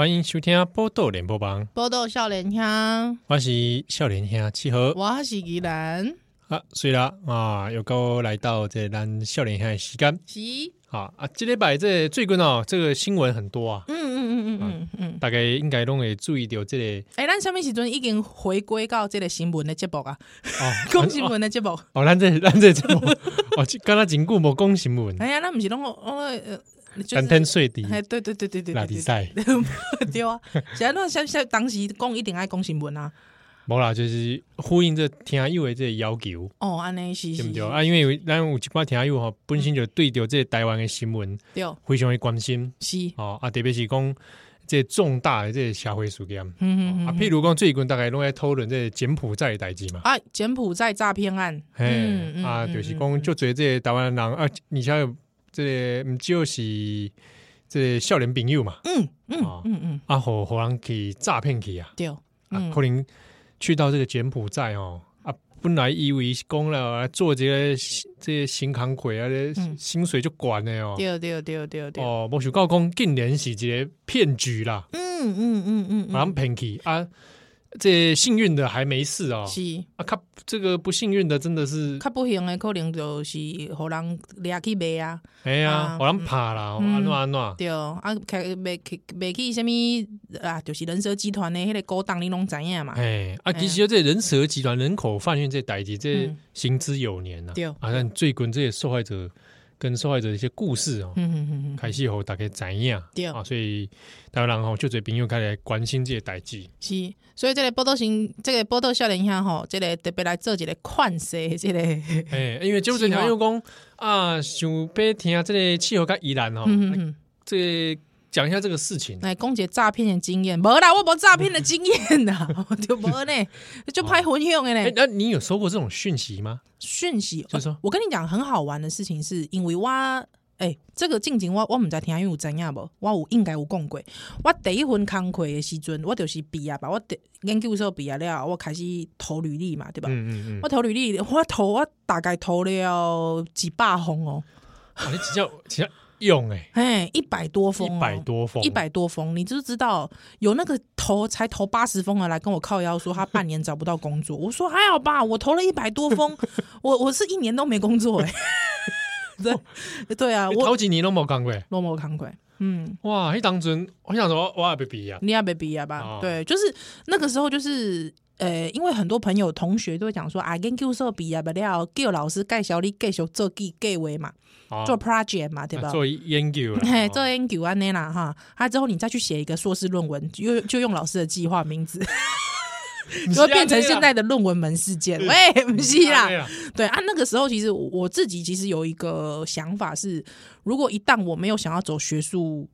欢迎收听《报道联播网》，报道少年兄，我是少年兄七号，我是宜兰。啊，所以啦啊，又到来到这咱少年兄的时间，是。啊啊，这礼拜这最近哦，这个新闻很多啊，嗯嗯嗯嗯嗯嗯，大概应该拢会注意到这个，哎，咱什么时阵已经回归到这个新闻的节目啊？哦，讲新闻的节目，哦，咱这咱这节目，哦，刚刚真久无讲新闻，哎呀，咱不是拢呃，感天睡地，哎，对对对对对，拉比赛，对啊，现在那像像当时讲一定爱讲新闻啊。无啦，就是呼应这听友的这个要求哦，安尼是对不对？啊？因为咱有一寡听友吼，本身就对着这台湾的新闻对。非常的关心，是。哦啊，特别是讲这重大的这个社会事件，嗯嗯啊，譬如讲最近大概拢在讨论这个柬埔寨的代志嘛，啊，柬埔寨诈骗案，嘿啊，就是讲就做这个台湾人啊，而且有这个唔就是这个少年朋友嘛，嗯嗯嗯嗯，啊，互互人去诈骗去啊，对，啊，可能。去到这个柬埔寨哦啊，本来以为讲了做这个这些新康鬼啊，薪水就管了哦，对对对对对。哦，没想到讲竟然是一个骗局啦，嗯嗯嗯嗯，把他们骗去啊。这幸运的还没事哦，是。啊，他这个不幸运的真的是，他不幸的可能就是互人掠去卖啊，哎呀，互人怕啦，安怎安怎，对，啊，开卖去卖去什物啊，就是人蛇集团的迄个勾当，你拢知影嘛，哎，啊，其实这人蛇集团人口贩运这代志，这行之有年了，对，啊，但最近这些受害者。跟受害者的一些故事哦，嗯嗯嗯，开始后大概怎样？对啊，所以台湾人吼就这朋友开始关心这些代志。是，所以这个报道型，这个报道少年兄吼，这个特别来做一个款式，这个 哎，因为就这条又讲啊，想要听这个气候较宜人哦，这讲一下这个事情，来讲一个诈骗的经验，没啦，我没诈骗的 经验呐，就没呢，就拍混用的呢。那你有收过这种讯息吗？讯息就是说，我跟你讲很好玩的事情，是因为我哎，这个静静我我们在听，因为有怎样不？我有应该有讲过，我第一份工课的时阵，我就是毕业吧，我研究所毕业了，我开始投履历嘛，对吧？嗯嗯嗯，我投履历，我投我大概投了几百封哦。你只叫只要用哎，哎，一百多封，一百多封，一百多封，你就知道有那个投才投八十封的来跟我靠腰说他半年找不到工作，我说还好吧，我投了一百多封，我我是一年都没工作哎。对对啊，我头几年都没工过，都没工过。嗯，哇，那当真，我想说我也被逼啊，你也被逼啊吧？对，就是那个时候，就是呃，因为很多朋友同学都会讲说啊，研究授比啊不了，叫老师介绍你继续做计计划嘛。做 project 嘛，对吧？做研究，嘿，做研究啊，那啦哈，他之后你再去写一个硕士论文，就就用老师的计划名字，就会变成现在的论文门事件。喂，不是啦，对啊，那个时候其实我自己其实有一个想法是，如果一旦我没有想要走学术，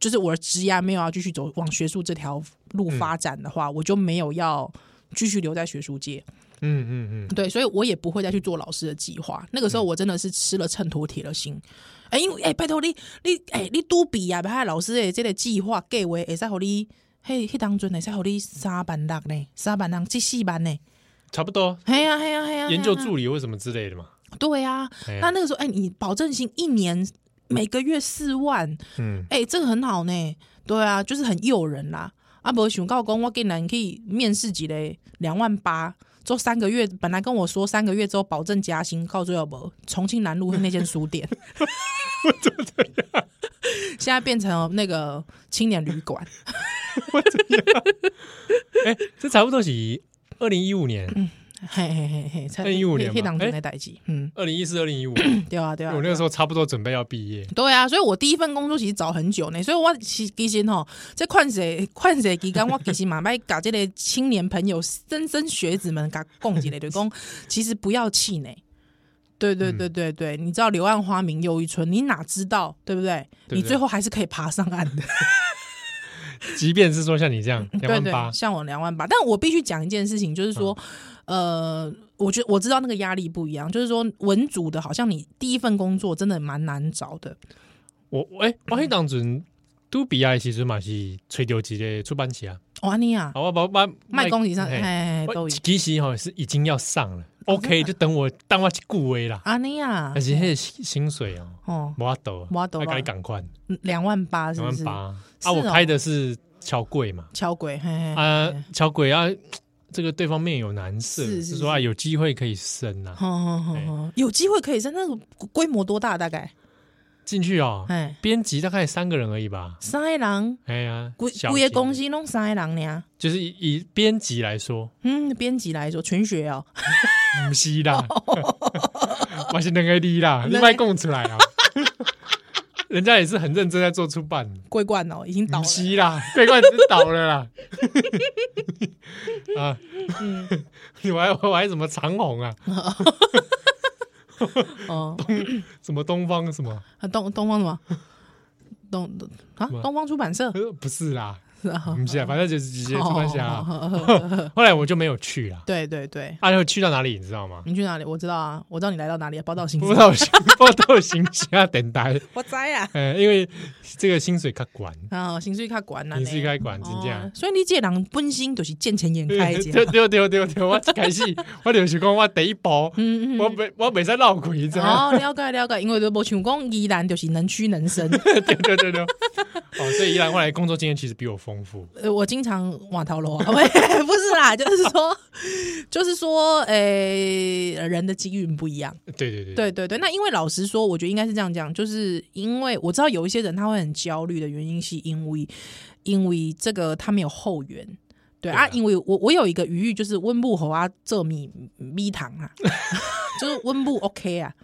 就是我的职业没有要继续走往学术这条路发展的话，我就没有要继续留在学术界。嗯嗯嗯，对，所以我也不会再去做老师的计划。那个时候我真的是吃了秤砣铁了心。哎、欸，因为哎、欸，拜托你，你哎、欸，你都比啊，把老师的这个计划计划，会使和你，嘿，迄当阵会使和你三班六呢，三班六七四班呢，差不多。嘿呀嘿呀嘿呀，研究助理或什么之类的嘛。对呀、啊，那、啊、那个时候，哎、欸，你保证金一年每个月四万，嗯，哎、欸，这个很好呢。对啊，就是很诱人啦。啊，不想告公，我竟然可以面试几嘞，两万八。做三个月，本来跟我说三个月之后保证加薪，告诉我不，重庆南路那间书店，怎么这样？现在变成那个青年旅馆，哎、欸，这差不多是二零一五年。嗯嘿嘿嘿嘿，二零一五年嘛，哎，代志，嗯，二零一四、二零一五，对啊，对啊，我那个时候差不多准备要毕业，对啊，所以我第一份工作其实找很久呢，所以我其其实吼，在劝世劝世期间，我 其实嘛要搞这类青年朋友、莘莘学子们搞共几类的工，其实不要气馁，对对对对对，你知道柳暗花明又一村，你哪知道对不对？你最后还是可以爬上岸的，即便是说像你这样 两万八，像我两万八，但我必须讲一件事情，就是说。呃，我觉得我知道那个压力不一样，就是说文组的，好像你第一份工作真的蛮难找的。我哎，我迄当阵都毕业其实嘛是吹牛机的出版社啊。哇，你啊，我我我卖公纸上，哎，都其实哈是已经要上了。OK，就等我当我去顾威啦。啊，你呀，而且那薪水哦，哦，摩多，摩多，赶紧赶快，两万八，两万八。啊！我拍的是桥柜嘛，桥柜，啊，桥柜啊，这个对方面有难色，是说啊，有机会可以升呐，有机会可以升，那个规模多大？大概？进去哦，哎，编辑大概三个人而已吧，三个人，哎呀，规规个公司弄三个人呢，就是以编辑来说，嗯，编辑来说全学哦，不是啦，我是两个 D 啦，你卖供出来啊，人家也是很认真在做出版，桂冠哦，已经倒了，是啦，桂冠已经倒了啦，啊，你还我还什么长虹啊？哦，东什么东方什么？啊，东东方什么？东啊，东方出版社？不是啦。不 是啊，反正就是直接出版社。后来我就没有去了。对对对，啊，又去到哪里？你知道吗？你去哪里？我知道啊，我知道你来到哪里。报道新报道新 报道新家等待。我知啊，嗯，因为这个薪水较管啊，薪水较管啊，薪水较管，真的。所以你这人本身就是见钱眼开。对对对对对，我一开始我就是讲我第一步，我没我没在闹鬼，知道吗？了解了解，因为都无像讲依然就是能屈能伸。对对对对。哦，所以依然后来工作经验其实比我丰富。呃，我经常瓦陶罗，不是啦，就是说，就是说，诶、欸，人的机遇不一样。对对对，对对对。那因为老实说，我觉得应该是这样讲，就是因为我知道有一些人他会很焦虑的原因，是因为因为这个他没有后援。对，对啊，因为我我有一个余裕，就是温布侯啊，这米米糖啊，就是温布 OK 啊。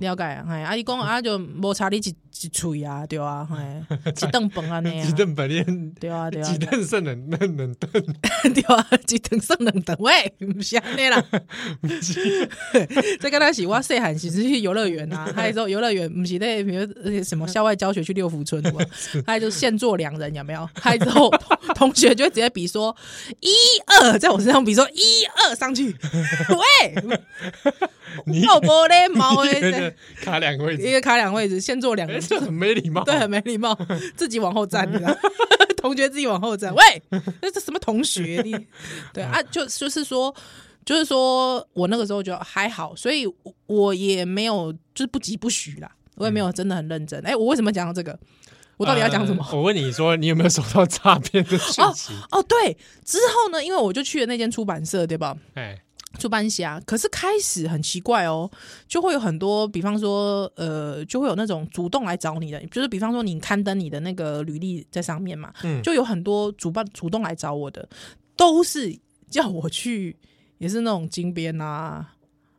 了解啊，嘿，阿姨讲啊，就无差你一一喙啊，对啊，嘿，一顿饭啊，那样，一顿饭，对啊，对啊，一顿剩两两两顿，对啊，一顿剩两顿，喂，唔是安尼啦，这个那是我细汉时去游乐园啊，还有说游乐园唔是那比如什么校外教学去六福村，还有就现做两人有没有？还有之后同学就会直接比说一二，在我身上比说一二上去，喂。要玻璃猫诶，卡两个位置，一个卡两个位置，先坐两个，就很没礼貌，对，很没礼貌，自己往后站，同学自己往后站，喂，那这什么同学？你对啊，就就是说，就是说我那个时候就还好，所以我也没有就是不急不徐啦，我也没有真的很认真。哎，我为什么讲到这个？我到底要讲什么？我问你说，你有没有收到诈骗的讯息？哦，对，之后呢，因为我就去了那间出版社，对吧？哎。出班侠，可是开始很奇怪哦，就会有很多，比方说，呃，就会有那种主动来找你的，就是比方说你刊登你的那个履历在上面嘛，嗯，就有很多主办主动来找我的，都是叫我去，也是那种金边啊、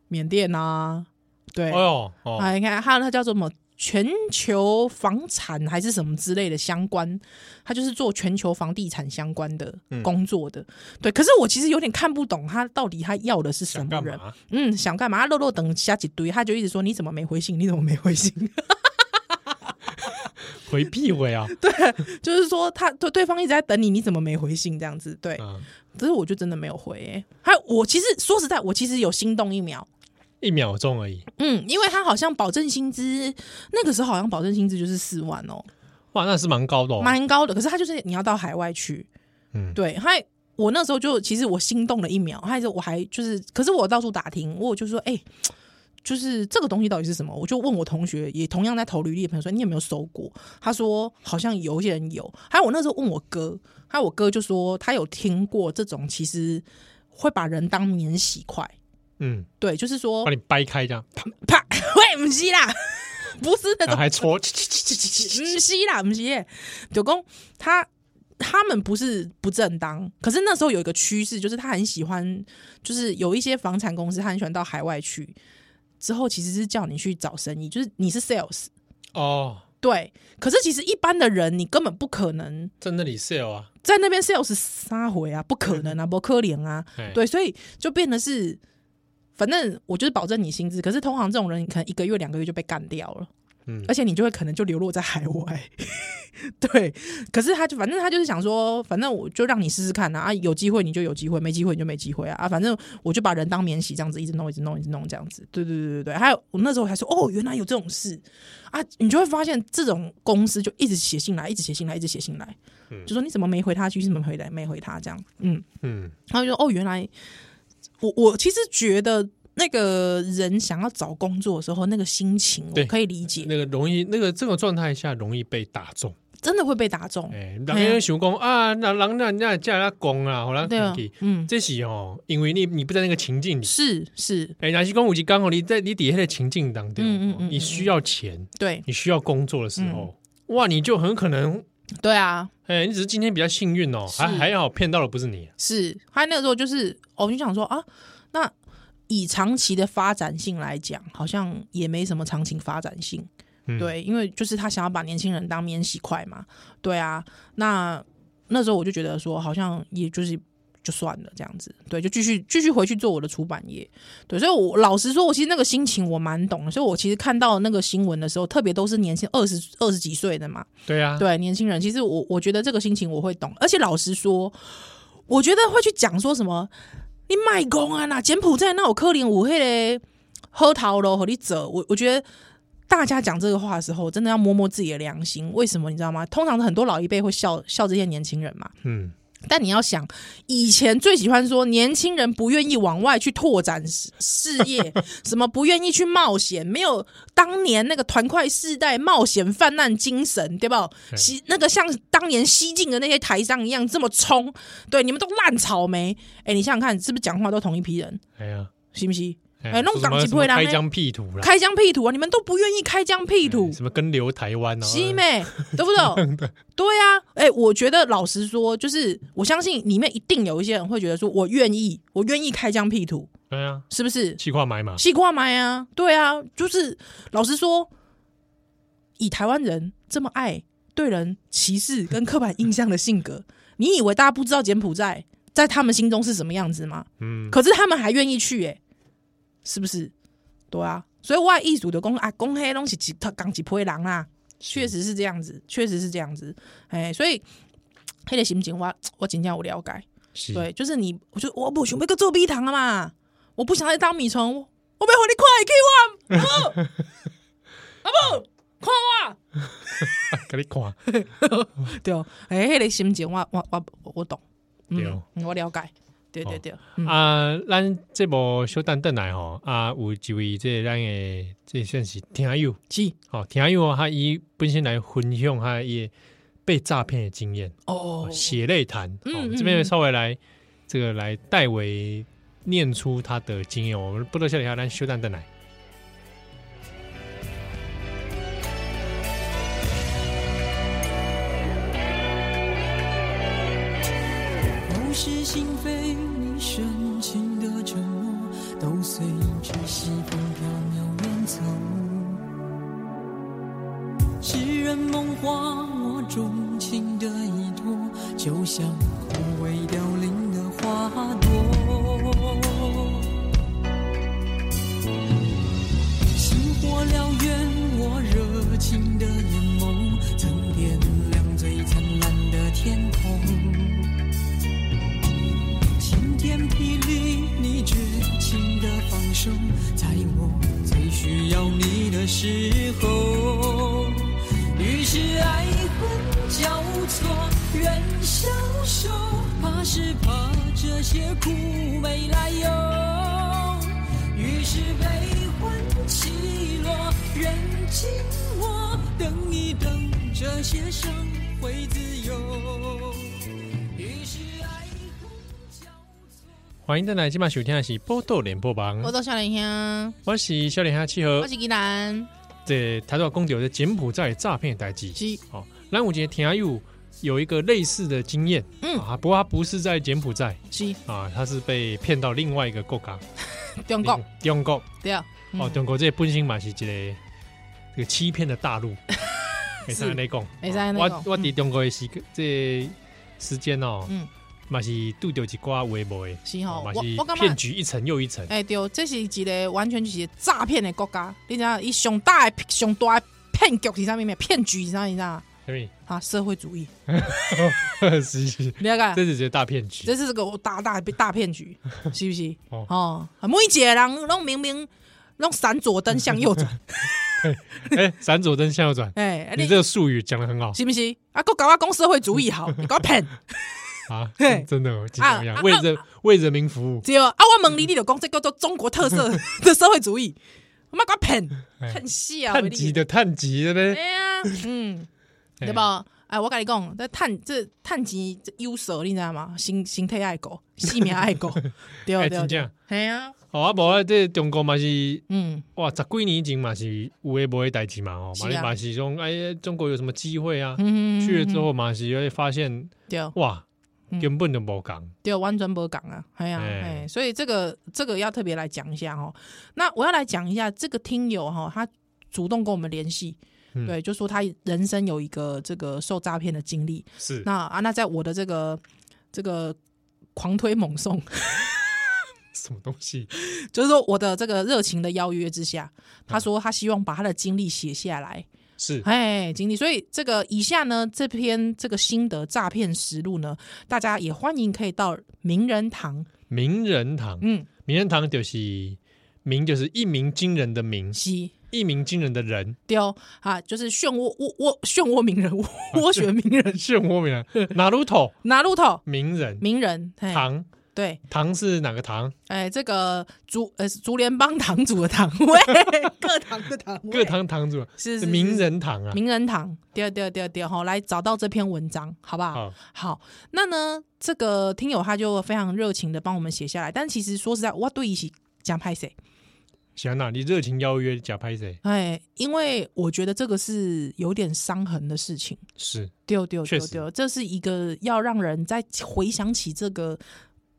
缅甸啊，对，哎呦，哦，啊，你看，还有那叫做什么？全球房产还是什么之类的相关，他就是做全球房地产相关的工作的，嗯、对。可是我其实有点看不懂他到底他要的是什么人，嗯，想干嘛？他漏漏等下几堆，他就一直说你怎么没回信？你怎么没回信？回避回啊！对，就是说他对对方一直在等你，你怎么没回信？这样子，对。嗯、可是我就真的没有回、欸。还有，我其实说实在，我其实有心动一秒。一秒钟而已。嗯，因为他好像保证薪资，那个时候好像保证薪资就是四万哦。哇，那是蛮高的哦，蛮高的。可是他就是你要到海外去，嗯，对。还我那时候就其实我心动了一秒，还是我还就是，可是我到处打听，我就说，哎、欸，就是这个东西到底是什么？我就问我同学，也同样在投履历的朋友说，你有没有收过？他说好像有些人有。还有我那时候问我哥，还有我哥就说他有听过这种，其实会把人当免洗块。嗯，对，就是说把你掰开这样，啪啪，喂，不是啦，不是那种，还戳，不是啦，不是，九公他他们不是不正当，可是那时候有一个趋势，就是他很喜欢，就是有一些房产公司，他很喜欢到海外去，之后其实是叫你去找生意，就是你是 sales 哦，对，可是其实一般的人，你根本不可能在那里 sell 啊，在那边 sales 杀回啊，不可能啊，不可怜啊，对，所以就变得是。反正我就是保证你薪资，可是通常这种人，你可能一个月、两个月就被干掉了，嗯，而且你就会可能就流落在海外，对。可是他就反正他就是想说，反正我就让你试试看啊，啊，有机会你就有机会，没机会你就没机会啊，啊，反正我就把人当免洗这样子，一直弄，一直弄，一直弄这样子，对对对对对。还有我那时候还说，哦，原来有这种事。啊，你就会发现这种公司就一直写信来，一直写信来，一直写信来，嗯，就说你怎么没回他去，怎么回来没回他这样，嗯。嗯，然后就说哦，原来。我我其实觉得那个人想要找工作的时候，那个心情我可以理解。那个容易，那个这种状态下容易被打中，真的会被打中。哎，人家想讲啊，那人那人家叫他讲啊，好了，对啊，嗯，这是哦，因为你你不在那个情境里，是是，哎，那是公务机刚好你在你底下的情境当中，嗯嗯，你需要钱，对，你需要工作的时候，哇，你就很可能，对啊，哎，你只是今天比较幸运哦，还还好骗到的不是你，是，他那个时候就是，我就想说啊，那。以长期的发展性来讲，好像也没什么长期发展性，嗯、对，因为就是他想要把年轻人当免洗块嘛，对啊，那那时候我就觉得说，好像也就是就算了这样子，对，就继续继续回去做我的出版业，对，所以我老实说，我其实那个心情我蛮懂的，所以我其实看到那个新闻的时候，特别都是年轻二十二十几岁的嘛，对啊，对，年轻人，其实我我觉得这个心情我会懂，而且老实说，我觉得会去讲说什么。你卖公啊？那柬埔寨那有可能有迄个好头路和你走。我我觉得大家讲这个话的时候，真的要摸摸自己的良心。为什么你知道吗？通常很多老一辈会笑笑这些年轻人嘛。嗯。但你要想，以前最喜欢说年轻人不愿意往外去拓展事业，什么不愿意去冒险，没有当年那个团块世代冒险泛滥精神，对吧？西那个像当年西晋的那些台商一样这么冲，对，你们都烂草莓。哎，你想想看，是不是讲话都同一批人？哎呀，是不是？哎，弄党籍不会啦，开疆辟土啦，开疆辟土啊！你们都不愿意开疆辟土，什么跟留台湾啊？西妹，对不 对？对啊，哎，我觉得老实说，就是我相信里面一定有一些人会觉得说，我愿意，我愿意开疆辟土，对啊，是不是？气跨买嘛，气跨买啊，对啊，就是老实说，以台湾人这么爱对人歧视跟刻板印象的性格，你以为大家不知道柬埔寨在他们心中是什么样子吗？嗯，可是他们还愿意去，哎。是不是？对啊，所以外艺术的公啊，公黑东西几他刚几批人啦，确实是这样子，确实是这样子。哎，所以黑的心情我我尽量我了解，对，就是你，我就我不想要个做米糖啊嘛，我不想再当米虫，我没和你看，看我，阿不看我，给你看，对哦，哎，黑的心情我我我我懂，嗯，我了解。对对对，啊，咱这部小等等来吼，啊，有一位这咱的这算是听友，是，好听友，他伊本身来分享他伊被诈骗的经验哦，血泪谈，哦，这边稍微来这个来代为念出他的经验，我们不多笑一下，咱小等等来。欢迎再来，今晚收听的是《波多连播榜》，我到小林兄，我是小林兄七号，我是吉兰。这他说公牛的柬埔寨诈骗代志，是。哦。蓝武杰听友有一个类似的经验，嗯。啊，不过他不是在柬埔寨，是。啊，他是被骗到另外一个国家，中国，中国。对。啊，哦，中国这本身嘛是一个这个欺骗的大陆，没在那讲，没在那我我在中国的时这时间哦，嗯。嘛是拄到一挂微博的，是吼，嘛是骗局一层又一层。哎，对，这是一个完全就是诈骗的国家。你知道，以上大的上大骗局是啥物咩？骗局是啥？你知道？什么？啊，社会主义。是 是，你看，这是一个大骗局。这是个大大大骗局，是不是？哦，每一个人拢明明拢闪左灯向右转。哎，闪左灯向右转。哎，你这个术语讲的很好，是不是？啊，国搞我讲社会主义好，你给我骗。啊，真的怎么样？为人为人民服务。只有啊，我问你，你就讲这叫做中国特色 的社会主义，我妈给我骗骗死啊！碳级的碳级的呗。哎呀，嗯，对吧？哎，我跟你讲，这碳这碳级优势，你知道吗？心心态爱顾，性命爱顾，对对对，系啊。哦，啊，无啊，这中国嘛是，嗯，哇，十几年前嘛是有诶无诶代志嘛，哦，嘛嘛是说，哎，中国有什么机会啊？嗯去了之后嘛是会发现，对，哇，根本就无讲，对，完全无讲啊，系啊，哎，所以这个这个要特别来讲一下哦。那我要来讲一下这个听友哈，他主动跟我们联系。对，就说他人生有一个这个受诈骗的经历，是。那啊，那在我的这个这个狂推猛送，什么东西？就是说我的这个热情的邀约之下，他说他希望把他的经历写下来，是。哎，经历。所以这个以下呢，这篇这个心得诈骗实录呢，大家也欢迎可以到名人堂，名人堂，嗯，名人堂就是名，就是一鸣惊人的名，是。一鸣惊人的人，对哦，啊，就是漩涡涡涡漩涡鸣人，涡旋鸣人，漩涡鸣人，哪路头？哪路头？名人，名人，堂，对，堂是哪个堂？哎，这个竹呃竹联帮堂主的堂，位，各堂的堂，各堂堂主是名人堂啊，名人堂，对对对对，好，来找到这篇文章，好不好？好，那呢，这个听友他就非常热情的帮我们写下来，但其实说实在，我对一起讲拍谁？行啊，你热情邀约假拍谁？哎，因为我觉得这个是有点伤痕的事情，是。丢丢丢丢，这是一个要让人在回想起这个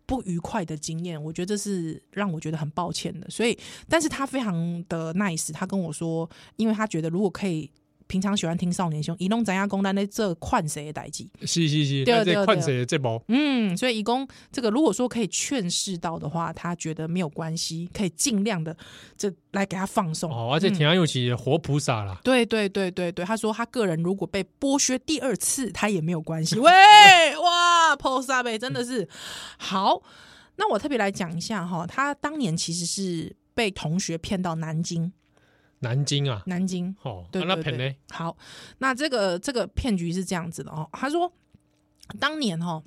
不愉快的经验，我觉得这是让我觉得很抱歉的。所以，但是他非常的 nice，他跟我说，因为他觉得如果可以。平常喜欢听少年兄，移动咱家公单的这换谁的代志？是是是，对对对，换谁的这波？嗯，所以移工这个如果说可以劝世到的话，他觉得没有关系，可以尽量的这来给他放松。哦，而且挺有起活菩萨啦。对对对对对，他说他个人如果被剥削第二次，他也没有关系。喂，哇，菩萨呗，真的是好。那我特别来讲一下哈，他当年其实是被同学骗到南京。南京啊，南京。哦，对对对，好，那这个这个骗局是这样子的哦。他说，当年哦，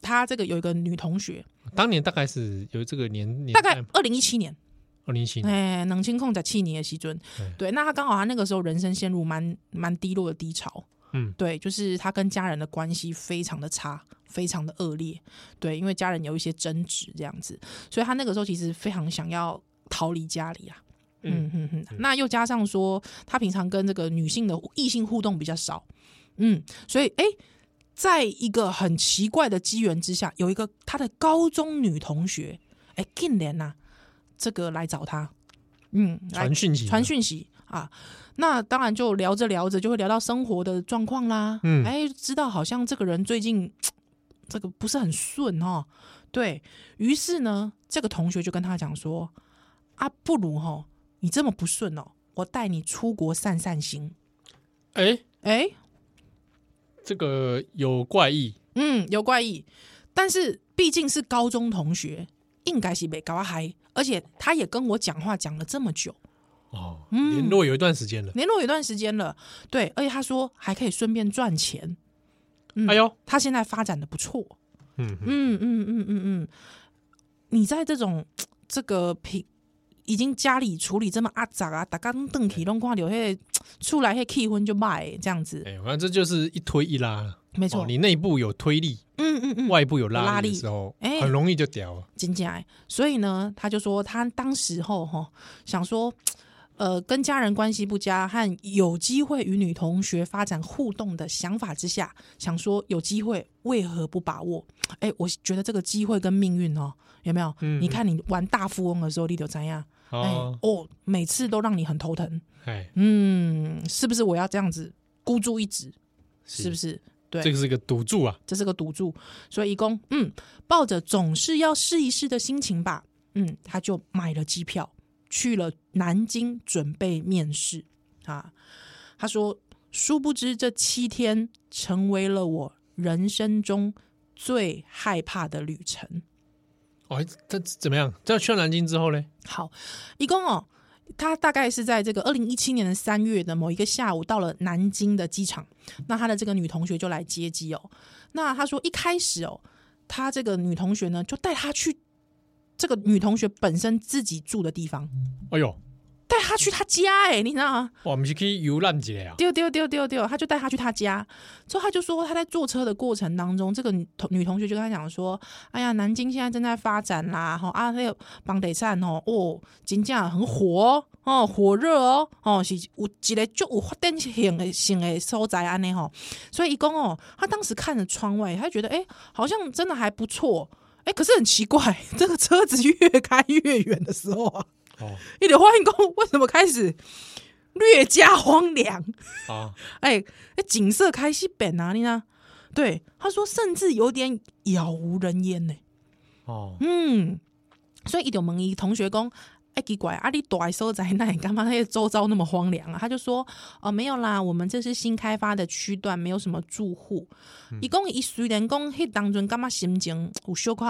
他这个有一个女同学，当年大概是有这个年年，大概二零一七年，二零一七年，哎，冷清控在七年的西尊，对，那他刚好他那个时候人生陷入蛮蛮低落的低潮，嗯，对，就是他跟家人的关系非常的差，非常的恶劣，对，因为家人有一些争执这样子，所以他那个时候其实非常想要逃离家里啊。嗯。嗯嗯，那又加上说，他平常跟这个女性的异性互动比较少，嗯，所以哎，在一个很奇怪的机缘之下，有一个他的高中女同学，哎，竟然呐，这个来找他，嗯，传讯息，传讯息啊，那当然就聊着聊着就会聊到生活的状况啦，嗯，哎，知道好像这个人最近 这个不是很顺哦，对，于是呢，这个同学就跟他讲说，啊，不如哈。你这么不顺哦，我带你出国散散心。哎哎，这个有怪异，嗯，有怪异。但是毕竟是高中同学，应该是没搞嗨，而且他也跟我讲话讲了这么久哦，联络有一段时间了，联络有一段时间了。对，而且他说还可以顺便赚钱。嗯、哎呦，他现在发展的不错。嗯嗯嗯嗯嗯嗯，你在这种 这个平。已经家里处理这么阿杂啊，大家邓体弄挂流，嘿，出来嘿气氛就卖这样子。哎，反正这就是一推一拉，没错。你内部有推力，嗯嗯嗯，外部有拉力的时候，哎，很容易就掉了。真假？所以呢，他就说他当时候哈想说，呃，跟家人关系不佳和有机会与女同学发展互动的想法之下，想说有机会为何不把握？哎，我觉得这个机会跟命运哦，有没有？你看你玩大富翁的时候，你就怎样？哦哦，每次都让你很头疼，哎，嗯，是不是我要这样子孤注一掷？是不是？对，这个是个赌注啊，这是个赌注。所以，一公，嗯，抱着总是要试一试的心情吧，嗯，他就买了机票去了南京准备面试啊。他说，殊不知这七天成为了我人生中最害怕的旅程。哦，他怎么样？在去了南京之后呢？好，一共哦，他大概是在这个二零一七年的三月的某一个下午到了南京的机场，那他的这个女同学就来接机哦。那他说一开始哦，他这个女同学呢，就带他去这个女同学本身自己住的地方。哎呦！带他去他家哎、欸，你知道吗？我们是可以游览一下啊？丢丢丢丢丢，他就带他去他家，之后他就说他在坐车的过程当中，这个女同女同学就跟他讲说：“哎呀，南京现在正在发展啦，吼啊那个房地产哦哦，金价很火哦，火热哦哦，是有一个就有发展性的性的所在安尼吼。所以一共哦，他当时看着窗外，他觉得哎、欸，好像真的还不错哎、欸，可是很奇怪，这个车子越开越远的时候啊。”哦，你的花园宫为什么开始略加荒凉啊？哎、欸，哎，景色开始变哪里呢？对，他说甚至有点杳无人烟呢。哦，嗯，所以伊就问伊同学讲，哎，奇怪，啊，你住的所在那里干嘛？那些周遭那么荒凉啊？他就说，哦，没有啦，我们这是新开发的区段，没有什么住户。伊讲伊虽然讲，迄当中干嘛心情有小可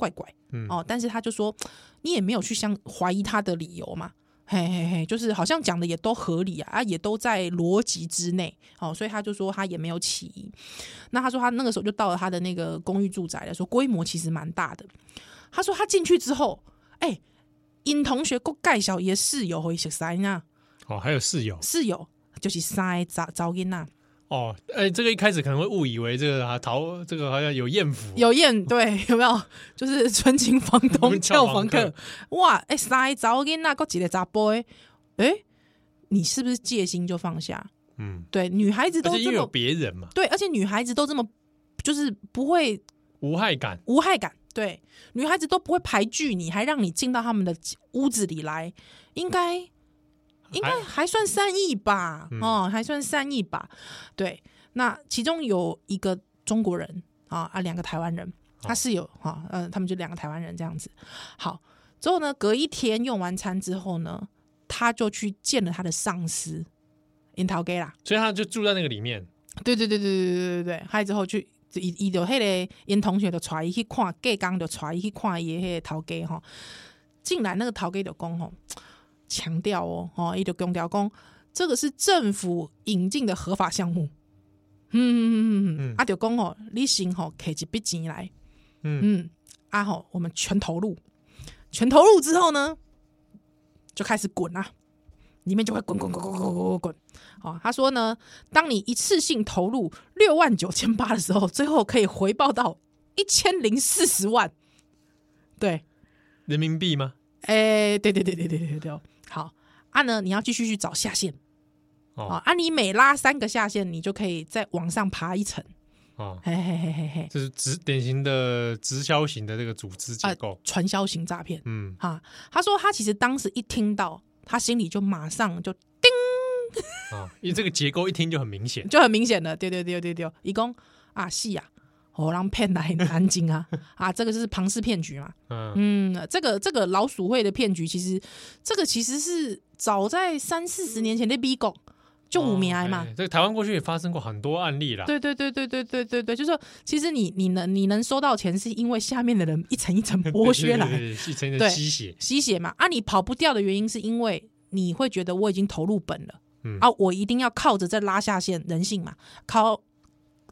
怪怪，嗯，哦，但是他就说。你也没有去相怀疑他的理由嘛？嘿嘿嘿，就是好像讲的也都合理啊，啊，也都在逻辑之内，哦，所以他就说他也没有起疑。那他说他那个时候就到了他的那个公寓住宅了，说规模其实蛮大的。他说他进去之后，哎、欸，尹同学够盖小爷室友会识塞呢？哦，还有室友，室友就是塞找找因呐。哦，哎、欸，这个一开始可能会误以为这个啊，逃这个好像有艳福，有艳对，有没有？就是 纯情房 东俏房客，哇，哎、欸，塞早给那个几个杂 boy，哎，你是不是戒心就放下？嗯，对，女孩子都这么有别人嘛，对，而且女孩子都这么就是不会无害感，无害感，对，女孩子都不会排拒你，还让你进到他们的屋子里来，应该。应该还算善意吧，嗯、哦，还算善意吧。对，那其中有一个中国人啊啊，两个台湾人，他室友哈，嗯、他们就两个台湾人这样子。好，之后呢，隔一天用完餐之后呢，他就去见了他的上司，樱桃 gay 啦，所以他就住在那个里面。对对对对对对对对，还之后去伊伊就迄个因同学就带伊去看 gay 刚就带伊去看伊迄个桃 gay 哈，进来那个桃 gay 就讲吼。强调哦，哦，伊就强调讲，这个是政府引进的合法项目。嗯嗯嗯嗯嗯，啊，就讲哦，你先吼摕一笔钱来，嗯嗯，啊吼，我们全投入，全投入之后呢，就开始滚啊，里面就会滚滚滚滚滚滚滚。哦，他说呢，当你一次性投入六万九千八的时候，最后可以回报到一千零四十万，对，人民币吗？哎、欸，对对对对对对对。好，啊呢，你要继续去找下线哦。啊，你每拉三个下线，你就可以再往上爬一层哦。嘿嘿嘿嘿嘿，这是直典型的直销型的这个组织结构，传销型诈骗。嗯，哈，他说他其实当时一听到，他心里就马上就叮啊，因为这个结构一听就很明显，就很明显的，对对对对对，一共啊，是呀。我让骗来南京啊 啊！这个是庞氏骗局嘛？嗯，嗯，这个这个老鼠会的骗局，其实这个其实是早在三四十年前的 B 股就五名嘛。这个台湾过去也发生过很多案例啦。对对对对对对对对，就是说，其实你你能你能收到钱，是因为下面的人一层一层剥削来，一层一层吸血吸血嘛。啊，你跑不掉的原因是因为你会觉得我已经投入本了，嗯啊，我一定要靠着再拉下线人性嘛，靠。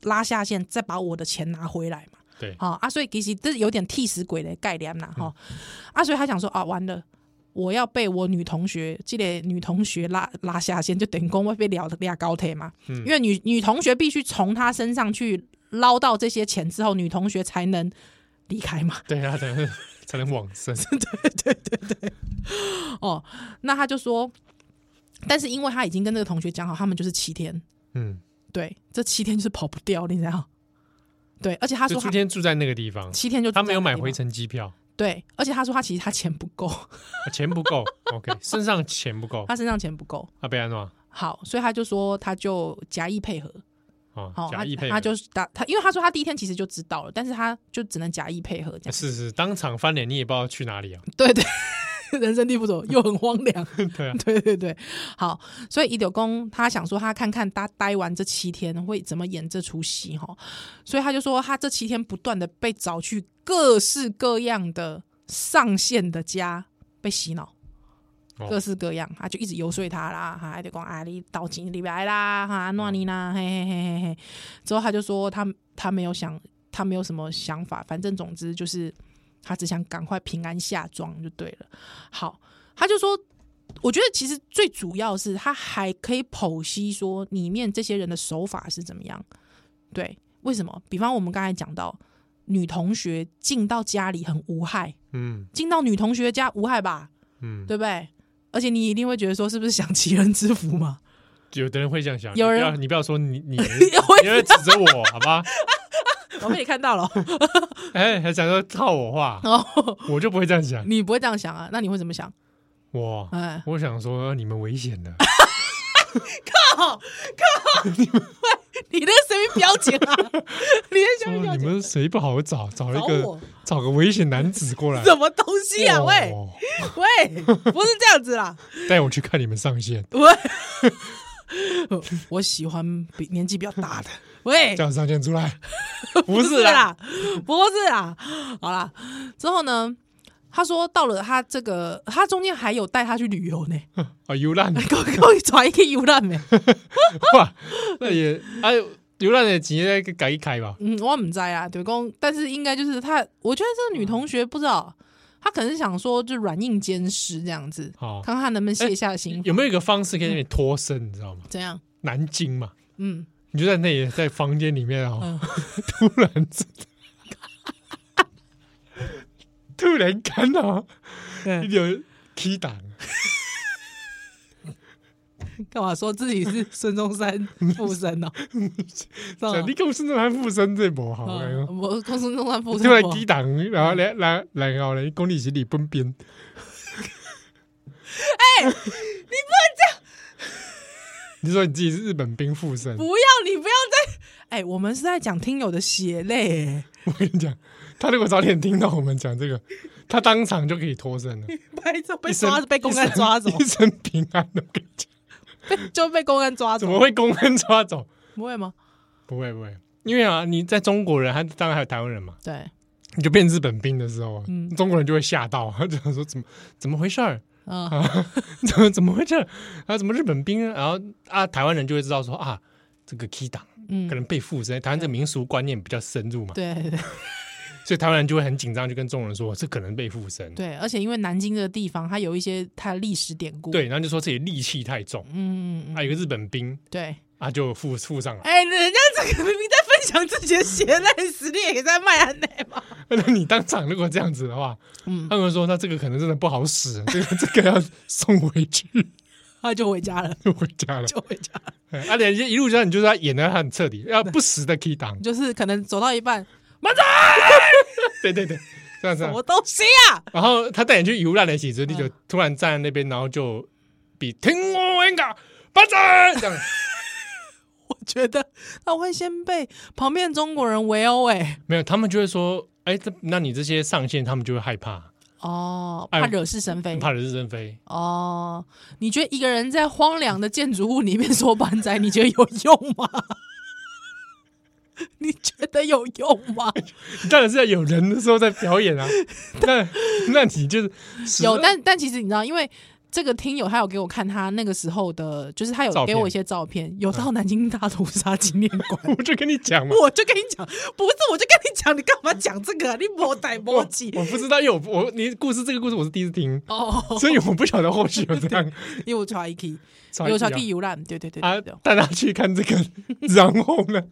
拉下线，再把我的钱拿回来嘛？对，好啊，所以其实这是有点替死鬼的概念啦，哈、嗯、啊，所以他想说啊，完了，我要被我女同学，这个女同学拉拉下线，就等于会被撩的压高铁嘛，嗯、因为女女同学必须从她身上去捞到这些钱之后，女同学才能离开嘛，对啊，才能才能往生，对对对对，哦，那他就说，但是因为他已经跟这个同学讲好，他们就是七天，嗯。对，这七天就是跑不掉，你知道？对，而且他说他七天住在那个地方，七天就他没有买回程机票。对，而且他说他其实他钱不够，钱不够，OK，身上钱不够，他身上钱不够，他被安诺？好，所以他就说他就假意配合，哦，假意配合，他就打他，因为他说他第一天其实就知道了，但是他就只能假意配合这样。是是，当场翻脸，你也不知道去哪里啊？对对。人生地不熟，又很荒凉。对啊，对对对，好，所以伊柳公他想说，他看看他待完这七天会怎么演这出戏哈，所以他就说，他这七天不断的被找去各式各样的上线的家被洗脑，各式各样，他就一直游说他啦，哈，就讲啊，你到几礼拜啦，哈，诺尼啦，嘿嘿嘿嘿嘿，之后他就说他他没有想。他没有什么想法，反正总之就是他只想赶快平安下庄就对了。好，他就说，我觉得其实最主要是他还可以剖析说里面这些人的手法是怎么样。对，为什么？比方我们刚才讲到女同学进到家里很无害，嗯，进到女同学家无害吧，嗯，对不对？而且你一定会觉得说，是不是享其人之福嘛？有的人会这样想，有人你不要说你你 你会指责我好吧？我被你看到了，哎，还想说套我话哦，我就不会这样想，你不会这样想啊？那你会怎么想？我哎，我想说你们危险的，靠靠，你们你那个声音标准啊？你那声音标准，你们谁不好找？找一个找个危险男子过来，什么东西啊？喂喂，不是这样子啦，带我去看你们上线。喂。我喜欢比年纪比较大的，喂，叫上线出来，不是啦，不是啦，好啦，之后呢，他说到了他这个，他中间还有带他去旅游呢，啊，游览，可可以转一个游览呢，哇，那也哎，游览的钱再改一开吧，嗯，我唔知啊，对公，但是应该就是他，我觉得这个女同学不知道。她可能是想说，就软硬兼施这样子，好，看看他能不能卸下心。有没有一个方式可以让你脱身？你知道吗？怎样？南京嘛，嗯，你就在那也，在房间里面啊，突然，突然看到有 key 档。干嘛说自己是孙中山附身呢？你跟孙中山附身这不好，我跟孙中山附身，就来抵挡，然后来来来，后来公里是里奔边。哎，你不能这样！你说你自己是日本兵附身？不要，你不要再！哎，我们是在讲听友的血泪。我跟你讲，他如果早点听到我们讲这个，他当场就可以脱身了。被被抓，被公安抓走，一生平安。我跟你讲。就被公安抓走？怎么会公安抓走？不会吗？不会不会，因为啊，你在中国人，还当然还有台湾人嘛。对，你就变日本兵的时候，嗯，中国人就会吓到，他就想说怎么怎么回事儿啊？怎么怎么会这样？啊，怎么日本兵？然后啊，台湾人就会知道说啊，这个 key 党可能被附身。台湾这个民俗观念比较深入嘛。对对。所以台湾人就会很紧张，就跟众人说这可能被附身。对，而且因为南京这个地方，它有一些它的历史典故。对，然后就说自己戾气太重。嗯，啊有一个日本兵。对，啊，就附附上了。哎，人家这个明明在分享自己的血泪史，你也在卖安内吗？那你当场如果这样子的话，嗯，他们说那这个可能真的不好使，这个这个要送回去，他就回家了，就回家了，就回家了。啊，连一路上你就是他演的很彻底，要不时的 key 档，就是可能走到一半。慢走！对对对，这样子。什么东西啊？然后他带你去游览的时候，你就突然站在那边，然后就比听我演讲，慢走！这样。我觉得他会先被旁边中国人围殴。哎，没有，他们就会说：“哎，这那你这些上线，他们就会害怕哦，怕惹是生非，怕惹是生非。”哦，你觉得一个人在荒凉的建筑物里面说班仔，你觉得有用吗？你觉得有用吗？当然是在有人的时候在表演啊。那那你就是有，但但其实你知道，因为这个听友他有给我看他那个时候的，就是他有给我一些照片，有到南京大屠杀纪念馆。我就跟你讲嘛，我就跟你讲，不是，我就跟你讲，你干嘛讲这个？你莫带莫记。我不知道，因为我我你故事这个故事我是第一次听哦，所以我不晓得后续有这样。因为我查一 K，有查 K 游览，对对对啊，带他去看这个，然后呢？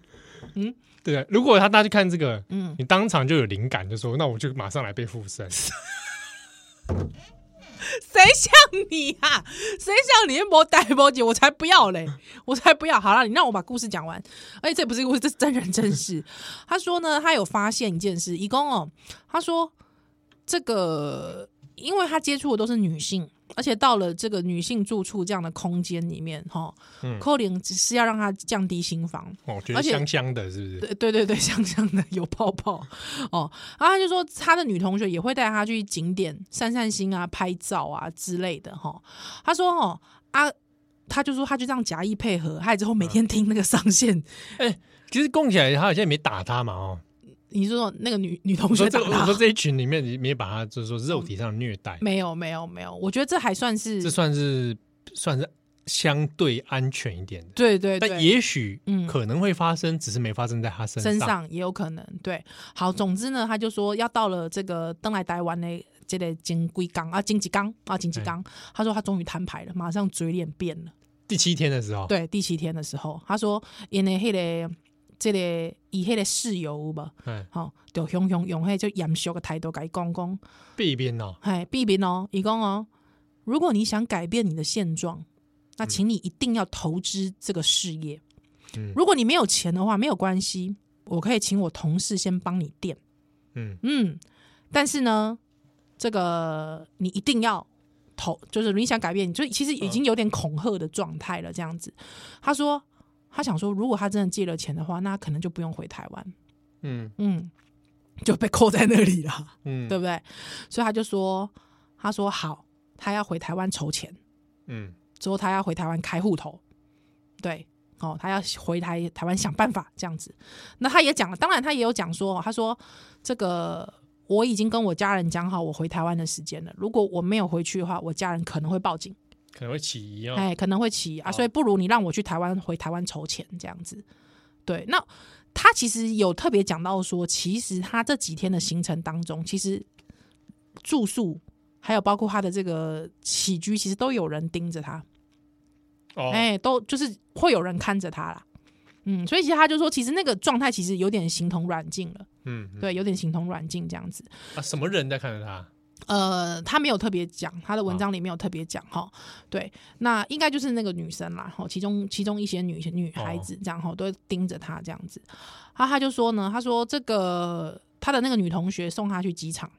嗯，对，如果他大家去看这个，嗯，你当场就有灵感，就说那我就马上来被附身。谁像你啊？谁像你？莫呆莫姐，我才不要嘞！我才不要！好了，你让我把故事讲完。而且这不是故事，这是真人真事。他说呢，他有发现一件事，一共哦，他说这个，因为他接触的都是女性。而且到了这个女性住处这样的空间里面，哈，柯林只是要让她降低心房，哦，觉得香香的，是不是？对 对对对，香香的，有泡泡，哦，然后他就说他的女同学也会带他去景点散散心啊、拍照啊之类的，哈。他说，哦啊，他就说他就这样假意配合，还之后每天听那个上线，哎、欸，其实供起来他好像也没打他嘛，哦。你是说那个女 女同学，这我说这一群里面，你没把她就是说肉体上虐待？没有没有没有，我觉得这还算是，这算是算是相对安全一点的，对对，对，但也许可能会发生，嗯，只是没发生在他身上，身上也有可能。对，好，总之呢，他就说要到了这个登来台湾的这个金龟缸啊，金吉缸啊，金吉缸，他说他终于摊牌了，马上嘴脸变了。第七天的时候，对，第七天的时候，他说因为那个这个以迄个室友吧，好，就雄雄用迄就严肃的态度甲伊讲讲，避免哦，哎，避免哦，伊讲哦，如果你想改变你的现状。那请你一定要投资这个事业。嗯，如果你没有钱的话，没有关系，我可以请我同事先帮你垫。嗯嗯，但是呢，这个你一定要投，就是你想改变，就其实已经有点恐吓的状态了。这样子，他说他想说，如果他真的借了钱的话，那可能就不用回台湾。嗯嗯，就被扣在那里了。嗯，对不对？所以他就说，他说好，他要回台湾筹钱。嗯。之后他要回台湾开户头，对，哦，他要回台台湾想办法这样子。那他也讲了，当然他也有讲说，他说这个我已经跟我家人讲好我回台湾的时间了。如果我没有回去的话，我家人可能会报警，可能会起疑哦。哎，可能会起疑啊，所以不如你让我去台湾回台湾筹钱这样子。对，那他其实有特别讲到说，其实他这几天的行程当中，其实住宿。还有包括他的这个起居，其实都有人盯着他，哦哎、oh.，都就是会有人看着他啦，嗯，所以其实他就说，其实那个状态其实有点形同软禁了，嗯，对，有点形同软禁这样子。啊，什么人在看着他？呃，他没有特别讲，他的文章里没有特别讲哈、oh.，对，那应该就是那个女生啦，哈，其中其中一些女女孩子这样哈，都盯着他这样子。啊，他就说呢，他说这个他的那个女同学送他去机场。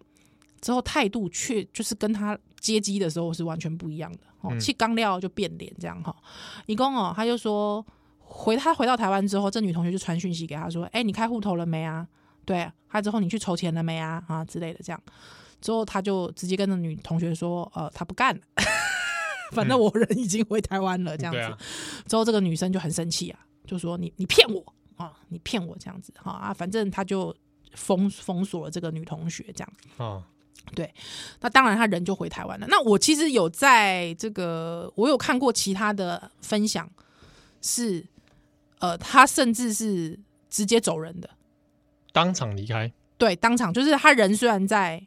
之后态度却就是跟他接机的时候是完全不一样的哦，气刚料就变脸这样哈。一共哦，他就说回他回到台湾之后，这女同学就传讯息给他说：“哎，你开户头了没啊？对，他之后你去筹钱了没啊？啊之类的这样。”之后他就直接跟那女同学说：“呃，他不干了，反正我人已经回台湾了。”这样子。之后这个女生就很生气啊，就说：“你你骗我啊，你骗我这样子哈啊！”反正他就封封锁了这个女同学这样啊。对，那当然他人就回台湾了。那我其实有在这个，我有看过其他的分享，是呃，他甚至是直接走人的，当场离开。对，当场就是他人虽然在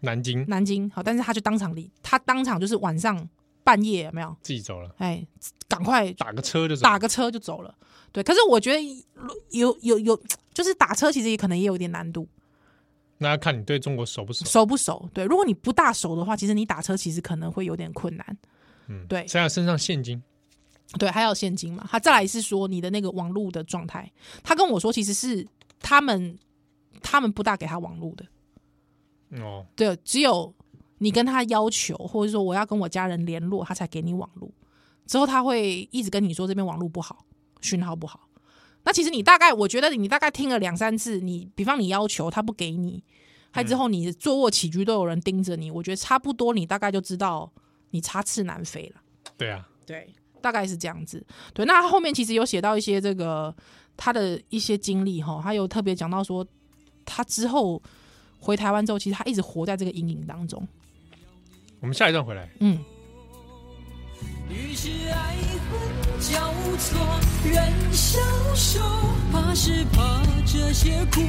南京，南京好，但是他就当场离，他当场就是晚上半夜有没有自己走了？哎，赶快打个车就走，打个车就走了。对，可是我觉得有有有，就是打车其实也可能也有点难度。那要看你对中国熟不熟，熟不熟？对，如果你不大熟的话，其实你打车其实可能会有点困难。嗯，对。现在身上现金，对，还有现金嘛？他再来是说你的那个网络的状态，他跟我说其实是他们他们不大给他网络的。哦，对，只有你跟他要求，或者说我要跟我家人联络，他才给你网络。之后他会一直跟你说这边网络不好，讯号不好。那其实你大概，我觉得你大概听了两三次，你比方你要求他不给你，还之后你坐卧起居都有人盯着你，我觉得差不多，你大概就知道你插翅难飞了。对啊，对，大概是这样子。对，那后面其实有写到一些这个他的一些经历哈，他有特别讲到说，他之后回台湾之后，其实他一直活在这个阴影当中。我们下一段回来，嗯。于是爱恨交错，人消瘦，怕是怕这些苦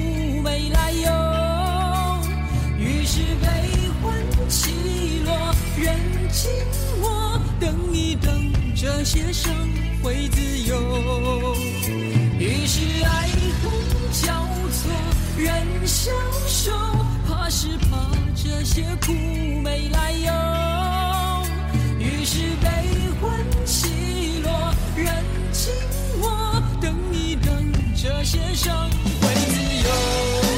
没来由。于是悲欢起落，人静默，等一等，这些伤会自由。于是爱恨交错，人消瘦，怕是怕这些苦没来由。于是悲。欢起落，人静默，等一等，这些伤会自由。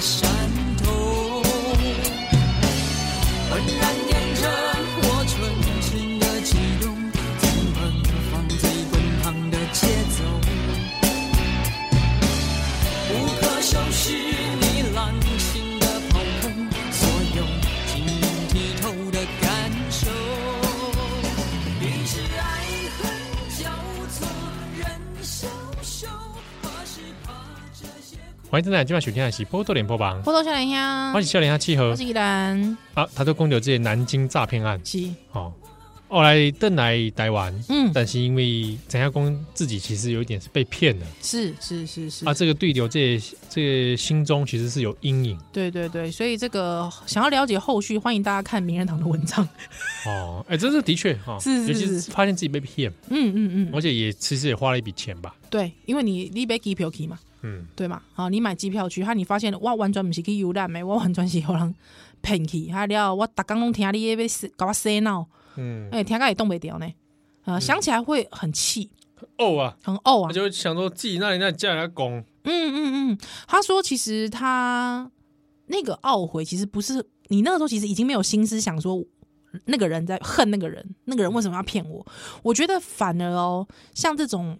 的山欢迎正在今晚收听的是波多连播榜，波多少年香，欢迎少年香契合，我是依兰。啊，他都公牛这些南京诈骗案，是。哦。后来邓来台湾，嗯，但是因为陈家公自己其实有一点是被骗了，是是是是，啊，这个对刘这这个心中其实是有阴影，对对对，所以这个想要了解后续，欢迎大家看名人堂的文章。哦，哎，这是的确 哈，是是是，尤其是发现自己被骗，嗯嗯嗯，而且也其实也花了一笔钱吧，对，因为你你买机票去嘛，嗯，对嘛，好，你买机票去，哈，你发现我，完全不是去游览的，我完全是有人骗去，哈了，我逐工拢听你那边搞我洗脑。嗯，哎、欸，天哥也动不掉呢，啊、想起来会很气，很怄啊，很怄啊，他就想说自己那里那叫人家拱，嗯嗯嗯，他说其实他那个懊悔，其实不是你那个时候其实已经没有心思想说那个人在恨那个人，那个人为什么要骗我？我觉得反而哦，像这种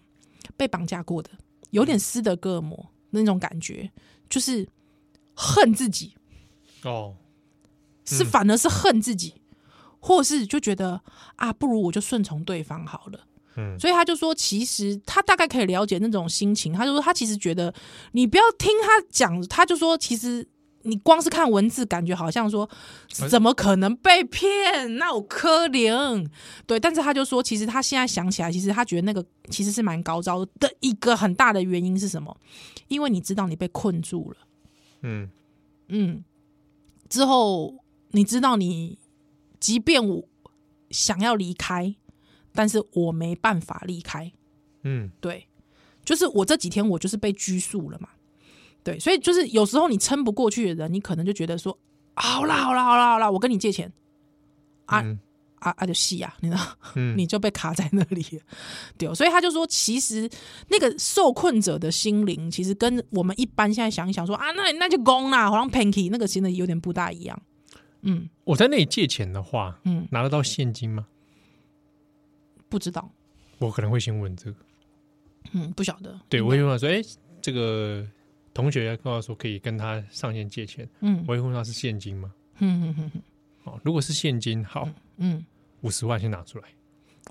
被绑架过的，有点斯德哥尔摩那种感觉，就是恨自己哦，嗯、是反而是恨自己。或是就觉得啊，不如我就顺从对方好了。嗯，所以他就说，其实他大概可以了解那种心情。他就说，他其实觉得你不要听他讲，他就说，其实你光是看文字，感觉好像说怎么可能被骗？那我可怜。对，但是他就说，其实他现在想起来，其实他觉得那个其实是蛮高招的。一个很大的原因是什么？因为你知道你被困住了。嗯嗯，之后你知道你。即便我想要离开，但是我没办法离开。嗯，对，就是我这几天我就是被拘束了嘛。对，所以就是有时候你撑不过去的人，你可能就觉得说，好啦好啦好啦好啦，我跟你借钱啊、嗯、啊啊就戏啊，你知道，嗯、你就被卡在那里了。对，所以他就说，其实那个受困者的心灵，其实跟我们一般现在想一想说啊，那那就攻啦，好像 Panky 那个真的有点不大一样。嗯，我在那里借钱的话，嗯，拿得到现金吗？不知道，我可能会先问这个。嗯，不晓得。对，我会问他说：“哎，这个同学跟我说可以跟他上线借钱。”嗯，我会问他是现金吗？嗯嗯嗯嗯。哦，如果是现金，好，嗯，五十万先拿出来。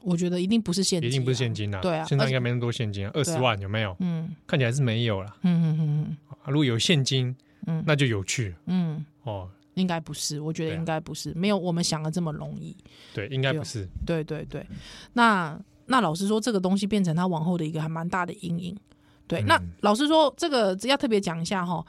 我觉得一定不是现金，一定不是现金啊。对啊，现在应该没那么多现金啊，二十万有没有？嗯，看起来是没有了。嗯嗯嗯嗯。如果有现金，嗯，那就有趣。嗯，哦。应该不是，我觉得应该不是，啊、没有我们想的这么容易。对，应该不是。对对对，那那老实说，这个东西变成他往后的一个还蛮大的阴影。对，嗯、那老实说，这个要特别讲一下哈，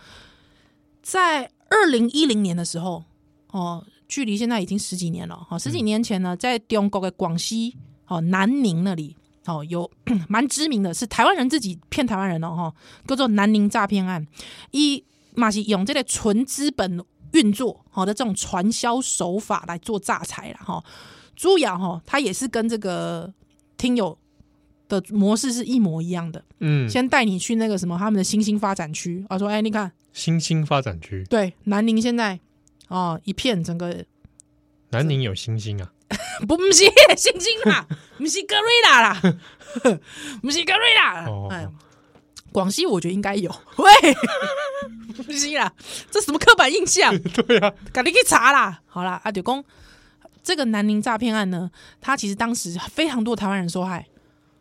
在二零一零年的时候，哦，距离现在已经十几年了。哈，十几年前呢，在中国的广西哦南宁那里哦有 蛮知名的，是台湾人自己骗台湾人哦哈，叫做南宁诈骗案，一马是用这个纯资本。运作好的这种传销手法来做诈财了哈，主要哈，他也是跟这个听友的模式是一模一样的。嗯，先带你去那个什么他们的新兴发展区。啊，说哎，你看。新兴发展区，对，南宁现在哦一片整个南宁有星星啊，不不是星星啊，不是格瑞拉啦，不是格瑞拉，哎。广西我觉得应该有，喂，不是啦，这什么刻板印象？对啊，赶紧去查啦。好啦，阿九公，这个南宁诈骗案呢，他其实当时非常多台湾人受害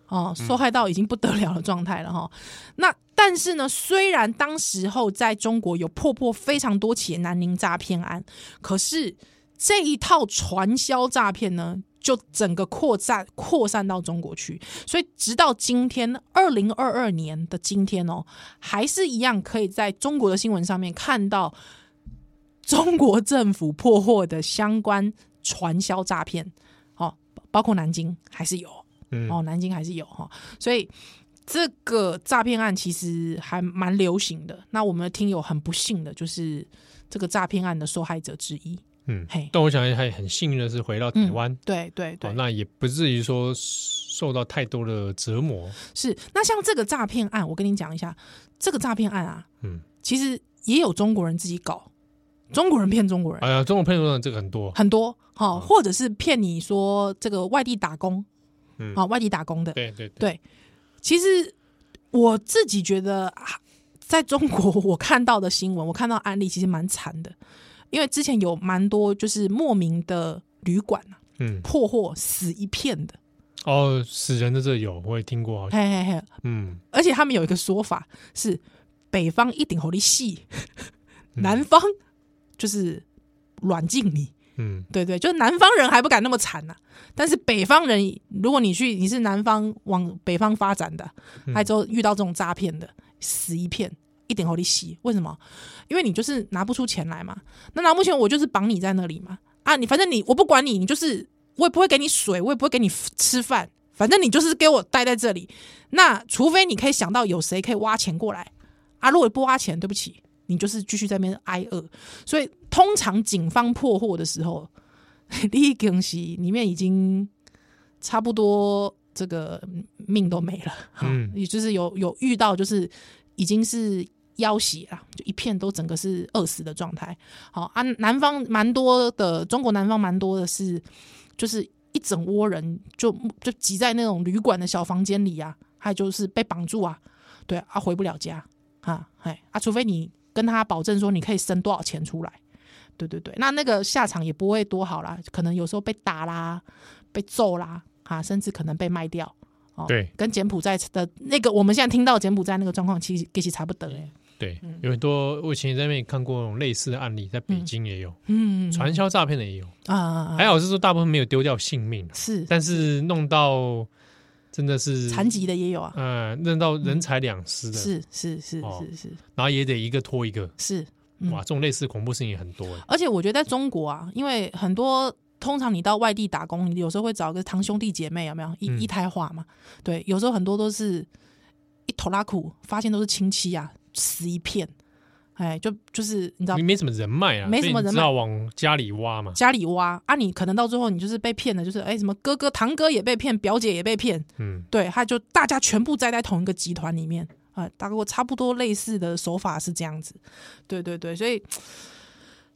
哦，受害到已经不得了的状态了哈。嗯、那但是呢，虽然当时候在中国有破破非常多起南宁诈骗案，可是这一套传销诈骗呢？就整个扩散扩散到中国去，所以直到今天二零二二年的今天哦，还是一样可以在中国的新闻上面看到中国政府破获的相关传销诈骗，哦，包括南京还是有，嗯、哦，南京还是有哈，所以这个诈骗案其实还蛮流行的。那我们的听友很不幸的就是这个诈骗案的受害者之一。嗯，嘿，但我想还很幸运的是回到台湾，嗯，对对对，哦，那也不至于说受到太多的折磨。是，那像这个诈骗案，我跟你讲一下，这个诈骗案啊，嗯，其实也有中国人自己搞，中国人骗中国人。哎呀，中国骗中国人这个很多很多，哈、哦，或者是骗你说这个外地打工，嗯，啊，外地打工的，对对对，对。其实我自己觉得，在中国我看到的新闻，我看到案例其实蛮惨的，因为之前有蛮多就是莫名的旅馆嗯，破获死一片的。哦，死人的这有，我也听过。嘿嘿嘿，嗯，而且他们有一个说法是，北方一顶狐狸细，南方就是软禁你。嗯，对对，就是南方人还不敢那么惨呐、啊，但是北方人，如果你去，你是南方往北方发展的，还之后遇到这种诈骗的，死一片，一点好利息。为什么？因为你就是拿不出钱来嘛。那拿不出钱，我就是绑你在那里嘛。啊，你反正你我不管你，你就是。我也不会给你水，我也不会给你吃饭，反正你就是给我待在这里。那除非你可以想到有谁可以挖钱过来啊，如果不挖钱，对不起，你就是继续在那边挨饿。所以通常警方破获的时候，第一东西里面已经差不多这个命都没了，嗯，也就是有有遇到就是已经是要挟了，就一片都整个是饿死的状态。好啊，南方蛮多的，中国南方蛮多的是。就是一整窝人就就挤在那种旅馆的小房间里啊，还有就是被绑住啊，对啊，回不了家啊，哎啊，除非你跟他保证说你可以生多少钱出来，对对对，那那个下场也不会多好啦，可能有时候被打啦，被揍啦，啊，甚至可能被卖掉哦。对，跟柬埔寨的那个我们现在听到柬埔寨那个状况，其实其实差不多哎。对，有很多我以前在那边看过类似的案例，在北京也有，嗯，传销诈骗的也有。啊，还好是说大部分没有丢掉性命，是，但是。弄到真的是残疾的也有啊，嗯，认到人财两失的，是是是是是，然后也得一个拖一个，是，哇，这种类似恐怖事情也很多，而且我觉得在中国啊，因为很多通常你到外地打工，你有时候会找个堂兄弟姐妹，有没有？一一胎化嘛？对，有时候很多都是一头拉苦，发现都是亲戚啊。死一片，哎，就就是你知道，你没什么人脉啊，没什么人脉，往家里挖嘛。家里挖啊，你可能到最后你就是被骗了，就是哎，什么哥哥堂哥也被骗，表姐也被骗，嗯，对，他就大家全部栽在同一个集团里面啊，大概差不多类似的手法是这样子，对对对，所以，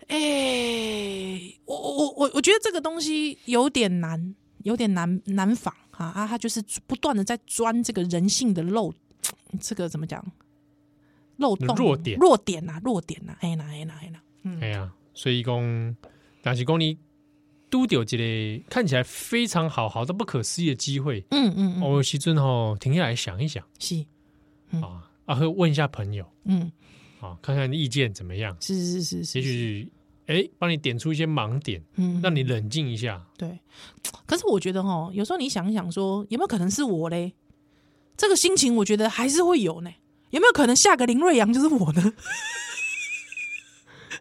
哎，我我我我觉得这个东西有点难，有点难难防啊啊，他就是不断的在钻这个人性的漏，这个怎么讲？漏洞弱点。弱点呐，弱点呐，哎呀哎呀哎呀，哎呀，所以讲，但是讲你都掉这个看起来非常好好的不可思议的机会，嗯嗯，我有时阵吼停下来想一想，是啊啊，会问一下朋友，嗯，啊，看看意见怎么样，是是是，也许哎，帮你点出一些盲点，嗯，让你冷静一下，对。可是我觉得哈，有时候你想一想，说有没有可能是我嘞？这个心情，我觉得还是会有呢。有没有可能下个林瑞阳就是我呢？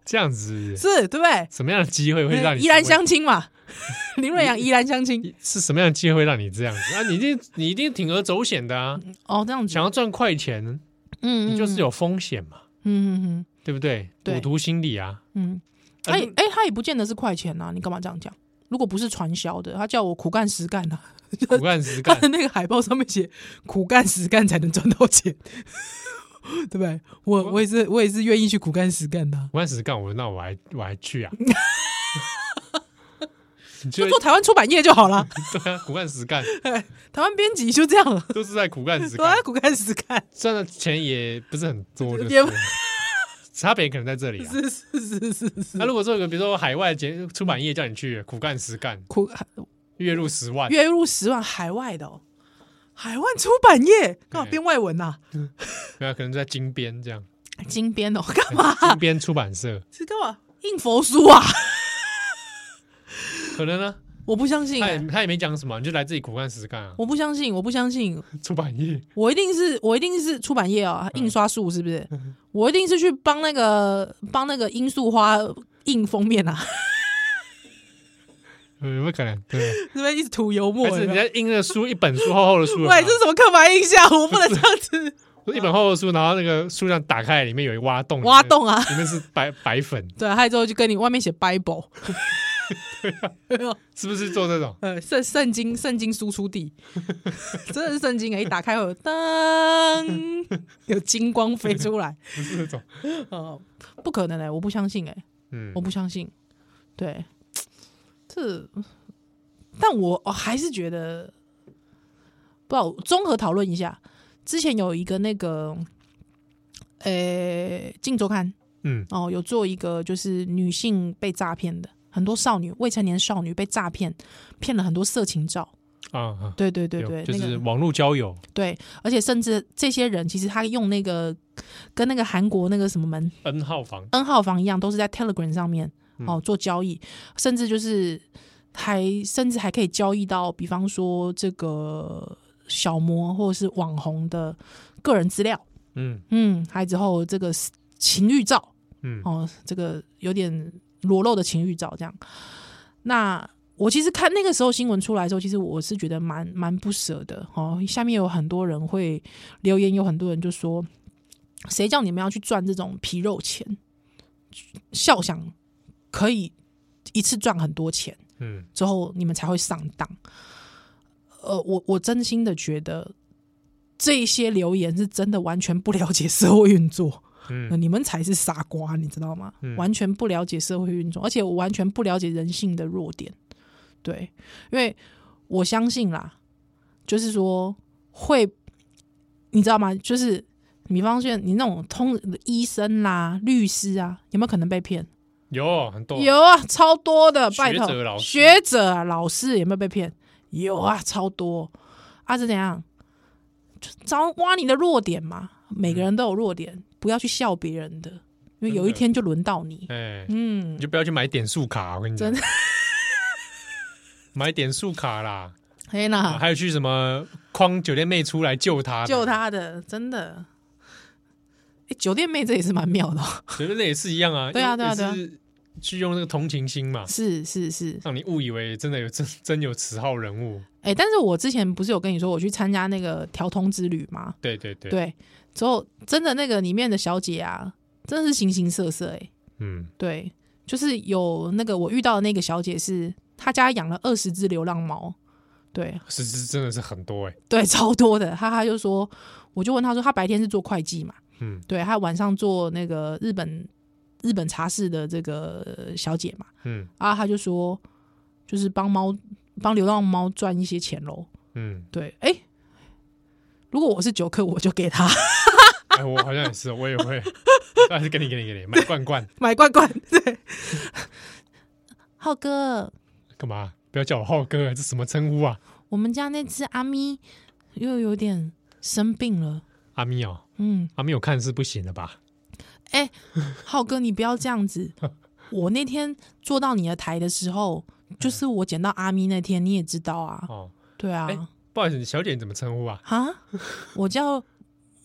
这样子是对不对？什么样的机会会让你依然相亲嘛？林瑞阳依然相亲是什么样的机会会让你这样子啊？你一定你一定铤而走险的啊！哦，这样子想要赚快钱，嗯，你就是有风险嘛，嗯嗯嗯，对不对？赌徒心理啊，嗯，哎哎，他也不见得是快钱呐，你干嘛这样讲？如果不是传销的，他叫我苦干实干呐，苦干实干，他的那个海报上面写苦干实干才能赚到钱。对不对？我我也是，我也是愿意去苦干实干的。苦干实干，我那我还我还去啊？就做台湾出版业就好了。对啊，苦干实干。台湾编辑就这样，都是在苦干实干，苦干实干，赚的钱也不是很多，也差别可能在这里啊。是是是是是。那如果说有个，比如说海外出版业叫你去苦干实干，苦月入十万，月入十万，海外的。哦海外出版业干嘛编外文呐？对啊，可能在金编这样。金编哦，干嘛？金编出版社是干嘛？印佛书啊？可能呢？我不相信。他也他也没讲什么，你就来自己苦干实干啊？我不相信，我不相信出版业。我一定是我一定是出版业啊，印刷术是不是？我一定是去帮那个帮那个罂粟花印封面啊。有没有可能？对，是不是一直吐油墨？还是人家印的书，一本书厚厚的书？喂，这是什么刻板印象？我不能这样子。一本厚厚的书，然后那个书上打开，里面有一挖洞，挖洞啊，里面是白 白粉。对，还有之后就跟你外面写 Bible，对啊，是不是做这种？呃，圣圣经圣经输出地，真的是圣经啊！一打开后，当有金光飞出来，不是那种哦，不可能哎，我不相信哎，嗯，我不相信。对，这，但我我还是觉得，不知道综合讨论一下。之前有一个那个，呃，《镜周刊》嗯，哦，有做一个就是女性被诈骗的，很多少女、未成年少女被诈骗，骗了很多色情照。啊，对对对对，就是网络交友，对，而且甚至这些人其实他用那个跟那个韩国那个什么门 N 号房。N 号房一样，都是在 Telegram 上面哦做交易，甚至就是还甚至还可以交易到，比方说这个。小模或者是网红的个人资料，嗯嗯，还之后这个情欲照，嗯哦，这个有点裸露的情欲照，这样。那我其实看那个时候新闻出来的时候，其实我是觉得蛮蛮不舍的哦。下面有很多人会留言，有很多人就说：“谁叫你们要去赚这种皮肉钱？笑想可以一次赚很多钱，嗯，之后你们才会上当。”呃，我我真心的觉得这些留言是真的完全不了解社会运作，嗯、呃，你们才是傻瓜，你知道吗？嗯、完全不了解社会运作，而且我完全不了解人性的弱点，对，因为我相信啦，就是说会，你知道吗？就是比方说你那种通医生啦、律师啊，有没有可能被骗？有很多，有啊，超多的，拜托，学者啊，老师有没有被骗？有啊，超多啊！是怎样？就找挖你的弱点嘛。每个人都有弱点，嗯、不要去笑别人的，因为有一天就轮到你。哎，嗯，你就不要去买点数卡。我跟你讲，真的买点数卡啦。嘿那、啊、还有去什么框酒店妹出来救他，救他的，真的。哎，酒店妹这也是蛮妙的、哦。酒店妹也是一样啊。对啊，对啊，对啊。去用那个同情心嘛，是是是，让你误以为真的有真真有此号人物。哎、欸，但是我之前不是有跟你说我去参加那个调通之旅吗？对对对，对，之后真的那个里面的小姐啊，真的是形形色色哎、欸。嗯，对，就是有那个我遇到的那个小姐是，她家养了二十只流浪猫，对，十只真的是很多哎、欸，对，超多的。她她就说，我就问她说，她白天是做会计嘛？嗯，对，她晚上做那个日本。日本茶室的这个小姐嘛，嗯，啊，他就说，就是帮猫帮流浪猫赚一些钱喽，嗯，对，哎、欸，如果我是酒客，我就给他，哎，我好像也是，我也会，还是给你给你给你买罐罐，买罐罐，对，浩哥，干嘛？不要叫我浩哥，这什么称呼啊？我们家那只阿咪又有点生病了，阿咪哦，嗯，阿咪有看是不行的吧？哎，浩哥，你不要这样子。我那天坐到你的台的时候，就是我捡到阿咪那天，你也知道啊。哦，对啊。不好意思，小姐你怎么称呼啊？哈，我叫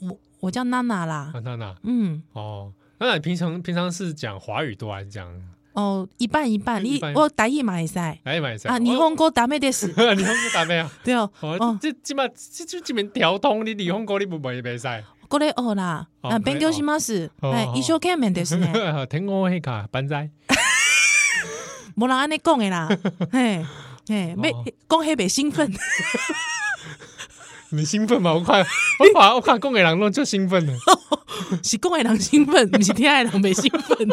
我我叫娜娜啦。娜娜。嗯。哦，那你平常平常是讲华语多还是讲？哦，一半一半。你我台语嘛会使，台语嘛会使啊。日本语ダメです。日本语ダメ啊？对哦。哦，这这嘛这这这边调通，你日本语你不会会使。 过来学啦，啊，勉强します。哎，一生悬命ですね。听我迄个班仔，无人安尼讲的啦。嘿，嘿，没讲迄袂兴奋。你兴奋吗？我看，我看，我看讲的人拢就兴奋的。是讲的人兴奋，不是听的人袂兴奋。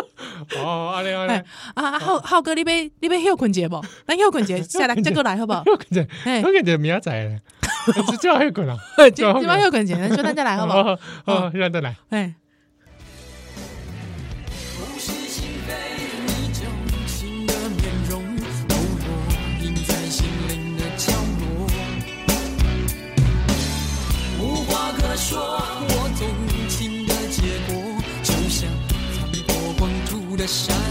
哦，阿丽阿丽，啊，浩浩哥，你要你要休困者不？咱休困者，下来再过来好不好？休困者，休困者明仔载。 就叫休困了，今晚休困者，就咱再来好不好？好，让再来。哎。说我动情的结果，就像残破光秃的山。